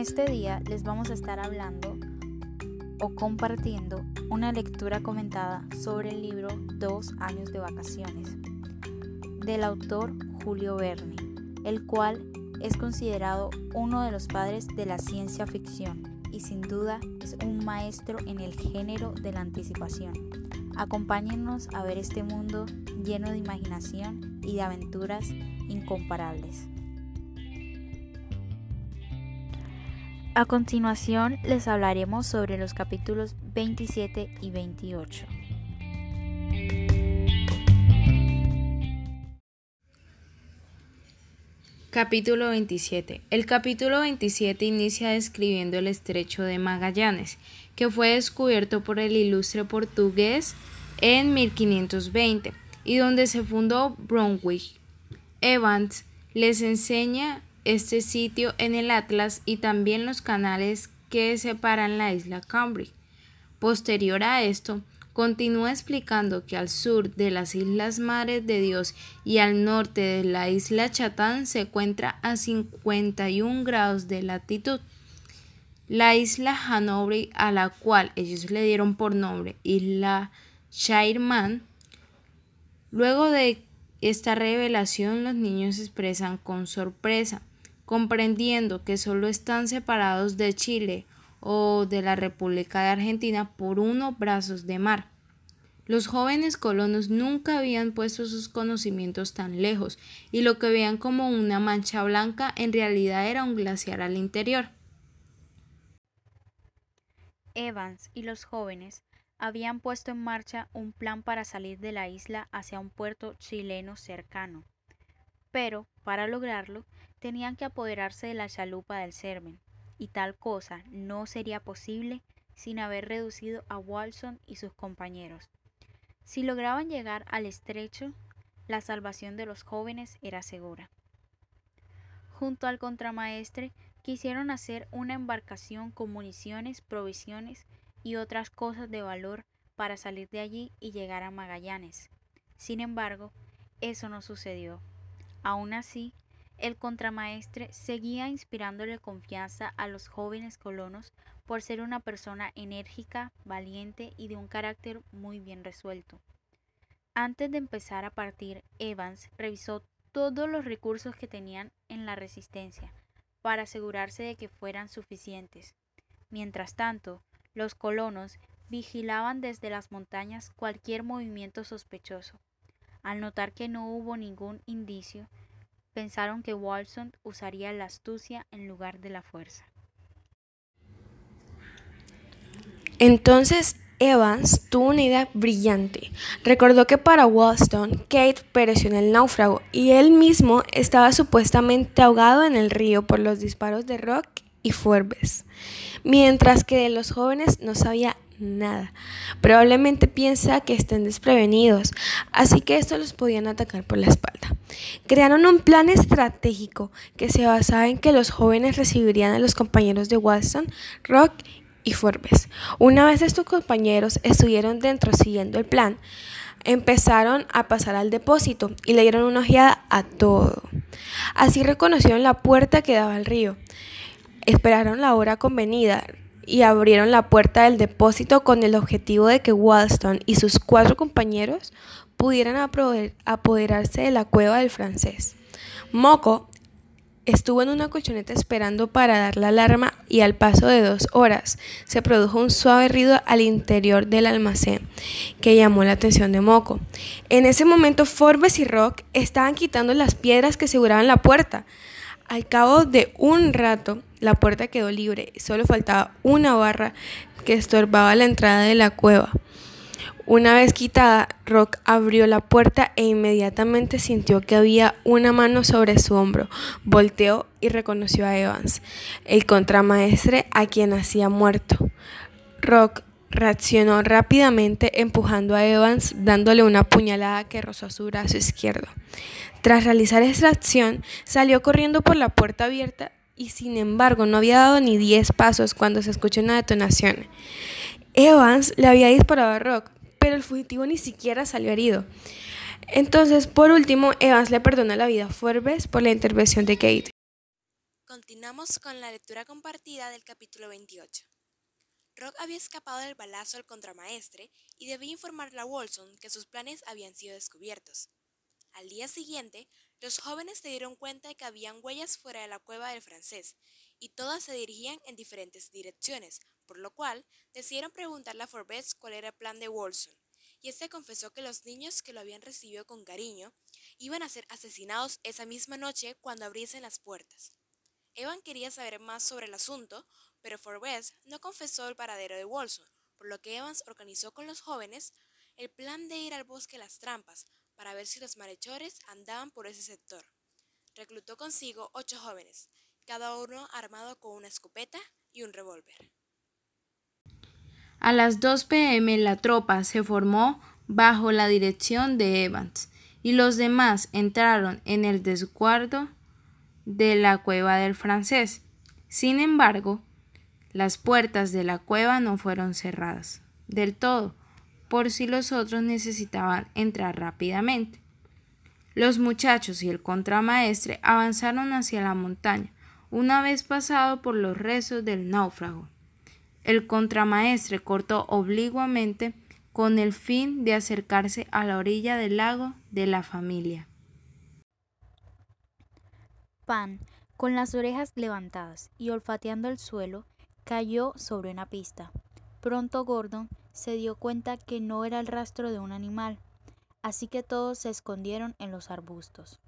este día les vamos a estar hablando o compartiendo una lectura comentada sobre el libro Dos años de vacaciones del autor Julio Verne, el cual es considerado uno de los padres de la ciencia ficción y sin duda es un maestro en el género de la anticipación. Acompáñennos a ver este mundo lleno de imaginación y de aventuras incomparables. A continuación les hablaremos sobre los capítulos 27 y 28. Capítulo 27. El capítulo 27 inicia describiendo el estrecho de Magallanes, que fue descubierto por el ilustre portugués en 1520 y donde se fundó Bromwich. Evans les enseña este sitio en el Atlas y también los canales que separan la isla Cambridge. Posterior a esto, continúa explicando que al sur de las Islas Mares de Dios y al norte de la isla Chatán se encuentra a 51 grados de latitud. La isla Hanover, a la cual ellos le dieron por nombre Isla Shairman, luego de esta revelación los niños expresan con sorpresa comprendiendo que solo están separados de Chile o de la República de Argentina por unos brazos de mar. Los jóvenes colonos nunca habían puesto sus conocimientos tan lejos, y lo que veían como una mancha blanca en realidad era un glaciar al interior. Evans y los jóvenes habían puesto en marcha un plan para salir de la isla hacia un puerto chileno cercano. Pero, para lograrlo, tenían que apoderarse de la chalupa del Sermen, y tal cosa no sería posible sin haber reducido a Walson y sus compañeros. Si lograban llegar al estrecho, la salvación de los jóvenes era segura. Junto al contramaestre quisieron hacer una embarcación con municiones, provisiones y otras cosas de valor para salir de allí y llegar a Magallanes. Sin embargo, eso no sucedió. Aún así, el contramaestre seguía inspirándole confianza a los jóvenes colonos por ser una persona enérgica, valiente y de un carácter muy bien resuelto. Antes de empezar a partir, Evans revisó todos los recursos que tenían en la resistencia para asegurarse de que fueran suficientes. Mientras tanto, los colonos vigilaban desde las montañas cualquier movimiento sospechoso. Al notar que no hubo ningún indicio, pensaron que Walson usaría la astucia en lugar de la fuerza. Entonces Evans tuvo una idea brillante. Recordó que para Walston, Kate pereció en el náufrago y él mismo estaba supuestamente ahogado en el río por los disparos de Rock y Forbes, mientras que de los jóvenes no sabía nada. Probablemente piensa que estén desprevenidos, así que estos los podían atacar por la espalda. Crearon un plan estratégico que se basaba en que los jóvenes recibirían a los compañeros de Watson, Rock y Forbes. Una vez estos compañeros estuvieron dentro siguiendo el plan, empezaron a pasar al depósito y le dieron una ojeada a todo. Así reconocieron la puerta que daba al río. Esperaron la hora convenida, y abrieron la puerta del depósito con el objetivo de que Walston y sus cuatro compañeros pudieran apoderarse de la cueva del francés. Moco estuvo en una colchoneta esperando para dar la alarma y al paso de dos horas se produjo un suave ruido al interior del almacén que llamó la atención de Moco. En ese momento Forbes y Rock estaban quitando las piedras que aseguraban la puerta. Al cabo de un rato, la puerta quedó libre, solo faltaba una barra que estorbaba la entrada de la cueva. Una vez quitada, Rock abrió la puerta e inmediatamente sintió que había una mano sobre su hombro. Volteó y reconoció a Evans, el contramaestre a quien hacía muerto. Rock reaccionó rápidamente empujando a Evans dándole una puñalada que rozó su brazo izquierdo. Tras realizar esta acción, salió corriendo por la puerta abierta y sin embargo no había dado ni 10 pasos cuando se escuchó una detonación. Evans le había disparado a Rock, pero el fugitivo ni siquiera salió herido. Entonces, por último, Evans le perdonó la vida a Forbes por la intervención de Kate. Continuamos con la lectura compartida del capítulo 28. Rock había escapado del balazo al contramaestre y debía informarle a Wilson que sus planes habían sido descubiertos. Al día siguiente, los jóvenes se dieron cuenta de que habían huellas fuera de la cueva del francés y todas se dirigían en diferentes direcciones, por lo cual decidieron preguntarle a Forbes cuál era el plan de Wilson, y este confesó que los niños que lo habían recibido con cariño iban a ser asesinados esa misma noche cuando abriesen las puertas. Evan quería saber más sobre el asunto, pero Forbes no confesó el paradero de Wilson, por lo que Evans organizó con los jóvenes el plan de ir al bosque Las Trampas para ver si los malhechores andaban por ese sector. Reclutó consigo ocho jóvenes, cada uno armado con una escopeta y un revólver. A las 2 pm la tropa se formó bajo la dirección de Evans y los demás entraron en el desguardo de la cueva del francés. Sin embargo, las puertas de la cueva no fueron cerradas del todo, por si los otros necesitaban entrar rápidamente. Los muchachos y el contramaestre avanzaron hacia la montaña, una vez pasado por los rezos del náufrago. El contramaestre cortó oblicuamente con el fin de acercarse a la orilla del lago de la familia. Pan, con las orejas levantadas y olfateando el suelo, cayó sobre una pista. Pronto Gordon se dio cuenta que no era el rastro de un animal, así que todos se escondieron en los arbustos.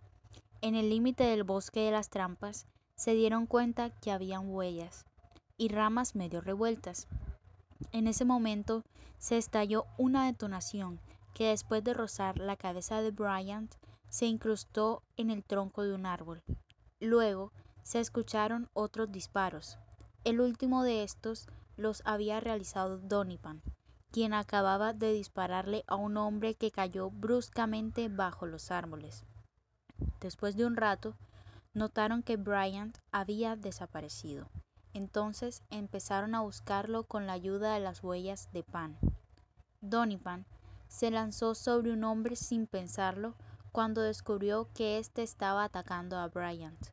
En el límite del bosque de las trampas se dieron cuenta que habían huellas, y ramas medio revueltas. En ese momento se estalló una detonación que después de rozar la cabeza de Bryant se incrustó en el tronco de un árbol. Luego se escucharon otros disparos. El último de estos los había realizado Donipan, quien acababa de dispararle a un hombre que cayó bruscamente bajo los árboles. Después de un rato, notaron que Bryant había desaparecido. Entonces empezaron a buscarlo con la ayuda de las huellas de Pan. Donipan se lanzó sobre un hombre sin pensarlo cuando descubrió que éste estaba atacando a Bryant,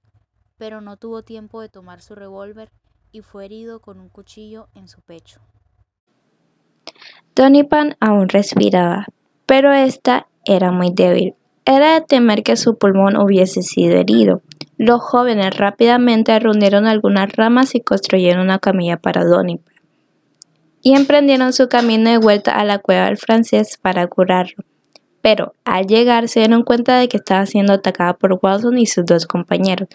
pero no tuvo tiempo de tomar su revólver y fue herido con un cuchillo en su pecho. Donipan aún respiraba, pero esta era muy débil. Era de temer que su pulmón hubiese sido herido. Los jóvenes rápidamente reunieron algunas ramas y construyeron una camilla para Donipan. Y emprendieron su camino de vuelta a la cueva del francés para curarlo. Pero al llegar se dieron cuenta de que estaba siendo atacada por Watson y sus dos compañeros.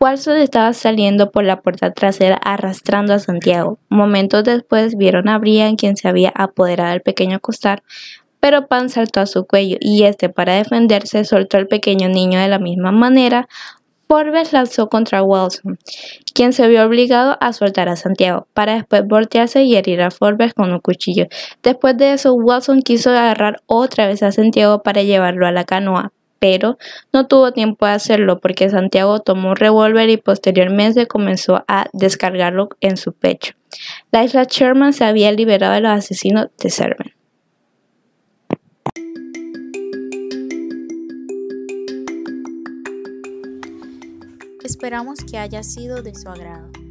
Watson estaba saliendo por la puerta trasera arrastrando a Santiago. Momentos después vieron a Brian quien se había apoderado del pequeño costal, pero Pan saltó a su cuello y este para defenderse soltó al pequeño niño de la misma manera, Forbes lanzó contra Wilson, quien se vio obligado a soltar a Santiago, para después voltearse y herir a Forbes con un cuchillo. Después de eso, Wilson quiso agarrar otra vez a Santiago para llevarlo a la canoa, pero no tuvo tiempo de hacerlo porque Santiago tomó un revólver y posteriormente comenzó a descargarlo en su pecho. La isla Sherman se había liberado de los asesinos de Serven. Esperamos que haya sido de su agrado.